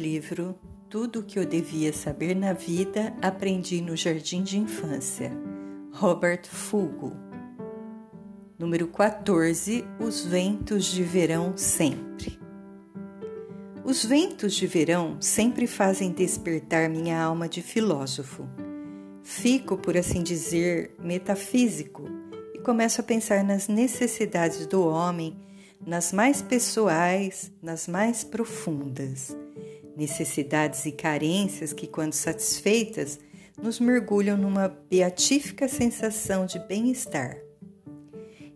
livro Tudo o que eu devia saber na vida aprendi no jardim de infância, Robert Fugo. Número 14 Os ventos de verão sempre. Os ventos de verão sempre fazem despertar minha alma de filósofo. Fico, por assim dizer, metafísico e começo a pensar nas necessidades do homem nas mais pessoais, nas mais profundas. Necessidades e carências que, quando satisfeitas, nos mergulham numa beatífica sensação de bem-estar.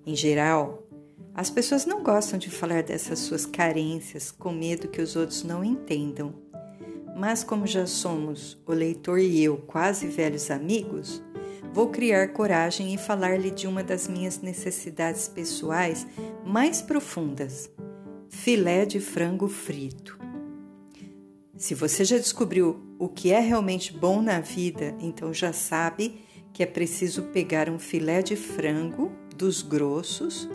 Em geral, as pessoas não gostam de falar dessas suas carências com medo que os outros não entendam. Mas, como já somos, o leitor e eu, quase velhos amigos, vou criar coragem e falar-lhe de uma das minhas necessidades pessoais mais profundas: filé de frango frito. Se você já descobriu o que é realmente bom na vida, então já sabe que é preciso pegar um filé de frango dos grossos,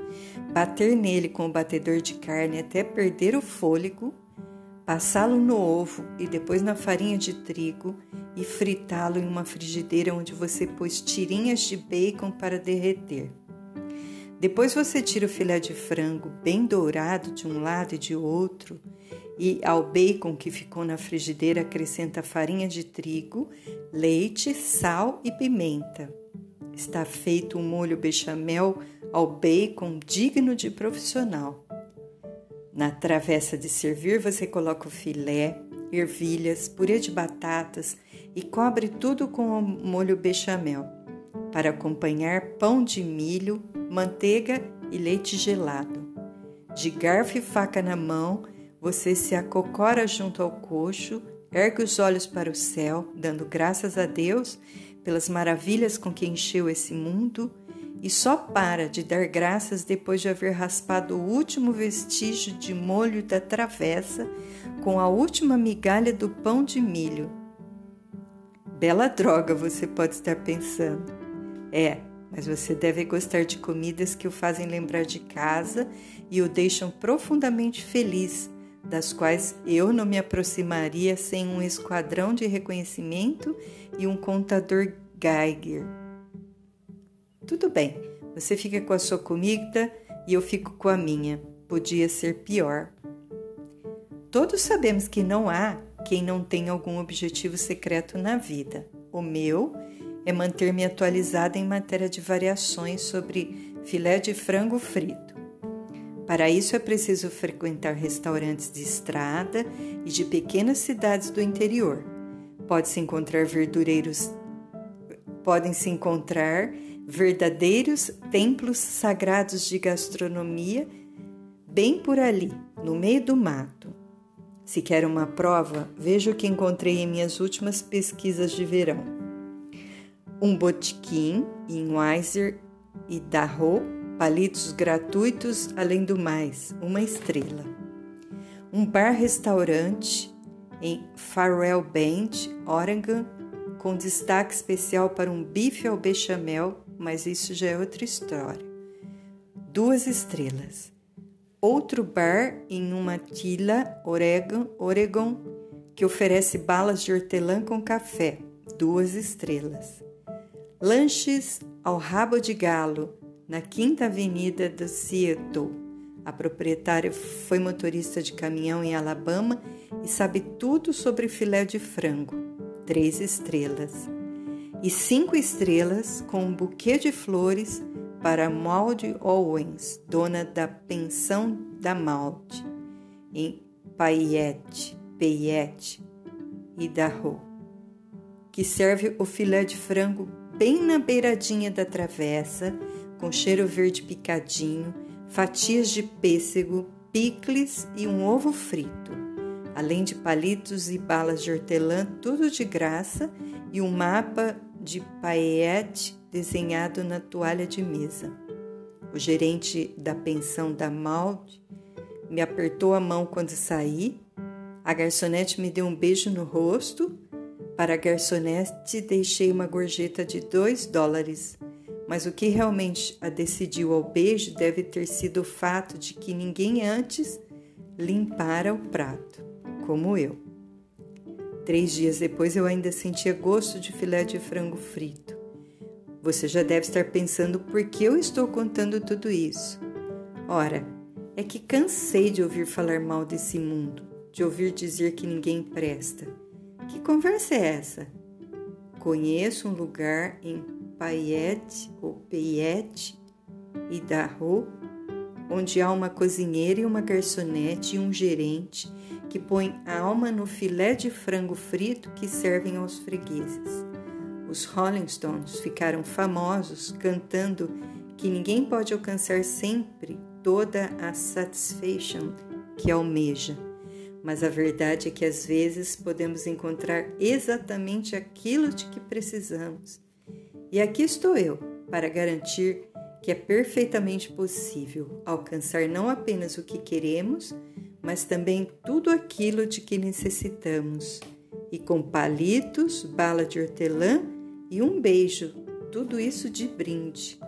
bater nele com o batedor de carne até perder o fôlego passá-lo no ovo e depois na farinha de trigo e fritá-lo em uma frigideira onde você pôs tirinhas de bacon para derreter. Depois você tira o filé de frango bem dourado de um lado e de outro e ao bacon que ficou na frigideira acrescenta farinha de trigo, leite, sal e pimenta. Está feito um molho bechamel ao bacon digno de profissional. Na travessa de servir, você coloca o filé, ervilhas, purê de batatas e cobre tudo com o molho bechamel. Para acompanhar, pão de milho, manteiga e leite gelado. De garfo e faca na mão, você se acocora junto ao coxo, ergue os olhos para o céu, dando graças a Deus pelas maravilhas com que encheu esse mundo e só para de dar graças depois de haver raspado o último vestígio de molho da travessa com a última migalha do pão de milho. Bela droga, você pode estar pensando. É, mas você deve gostar de comidas que o fazem lembrar de casa e o deixam profundamente feliz, das quais eu não me aproximaria sem um esquadrão de reconhecimento e um contador Geiger. Tudo bem, você fica com a sua comida e eu fico com a minha. Podia ser pior. Todos sabemos que não há quem não tenha algum objetivo secreto na vida. O meu é manter-me atualizada em matéria de variações sobre filé de frango frito. Para isso é preciso frequentar restaurantes de estrada e de pequenas cidades do interior. Pode-se encontrar verdureiros podem se encontrar verdadeiros templos sagrados de gastronomia bem por ali, no meio do mato. Se quer uma prova, veja o que encontrei em minhas últimas pesquisas de verão. Um botequim em Weiser e Darro, palitos gratuitos, além do mais, uma estrela. Um bar-restaurante em Farwell Bend, Oregon, com destaque especial para um bife ao bechamel, mas isso já é outra história. Duas estrelas. Outro bar em uma tila, Oregon, Oregon, que oferece balas de hortelã com café, duas estrelas. Lanches ao rabo de galo, na Quinta Avenida do Seattle. A proprietária foi motorista de caminhão em Alabama e sabe tudo sobre filé de frango três estrelas, e cinco estrelas com um buquê de flores para Maud Owens, dona da pensão da Maud, em Payette, Payette, Idaho, que serve o filé de frango bem na beiradinha da travessa, com cheiro verde picadinho, fatias de pêssego, picles e um ovo frito além de palitos e balas de hortelã, tudo de graça, e um mapa de paillette desenhado na toalha de mesa. O gerente da pensão da Maud me apertou a mão quando saí. A garçonete me deu um beijo no rosto. Para a garçonete, deixei uma gorjeta de dois dólares. Mas o que realmente a decidiu ao beijo deve ter sido o fato de que ninguém antes limpara o prato como eu. Três dias depois eu ainda sentia gosto de filé de frango frito. Você já deve estar pensando por que eu estou contando tudo isso. Ora, é que cansei de ouvir falar mal desse mundo, de ouvir dizer que ninguém presta. Que conversa é essa? Conheço um lugar em Payet ou Payet e Darro, onde há uma cozinheira e uma garçonete e um gerente que põe a alma no filé de frango frito que servem aos fregueses. Os Rolling Stones ficaram famosos cantando que ninguém pode alcançar sempre toda a satisfaction que almeja. Mas a verdade é que às vezes podemos encontrar exatamente aquilo de que precisamos. E aqui estou eu para garantir que é perfeitamente possível alcançar não apenas o que queremos, mas também tudo aquilo de que necessitamos. E com palitos, bala de hortelã e um beijo, tudo isso de brinde.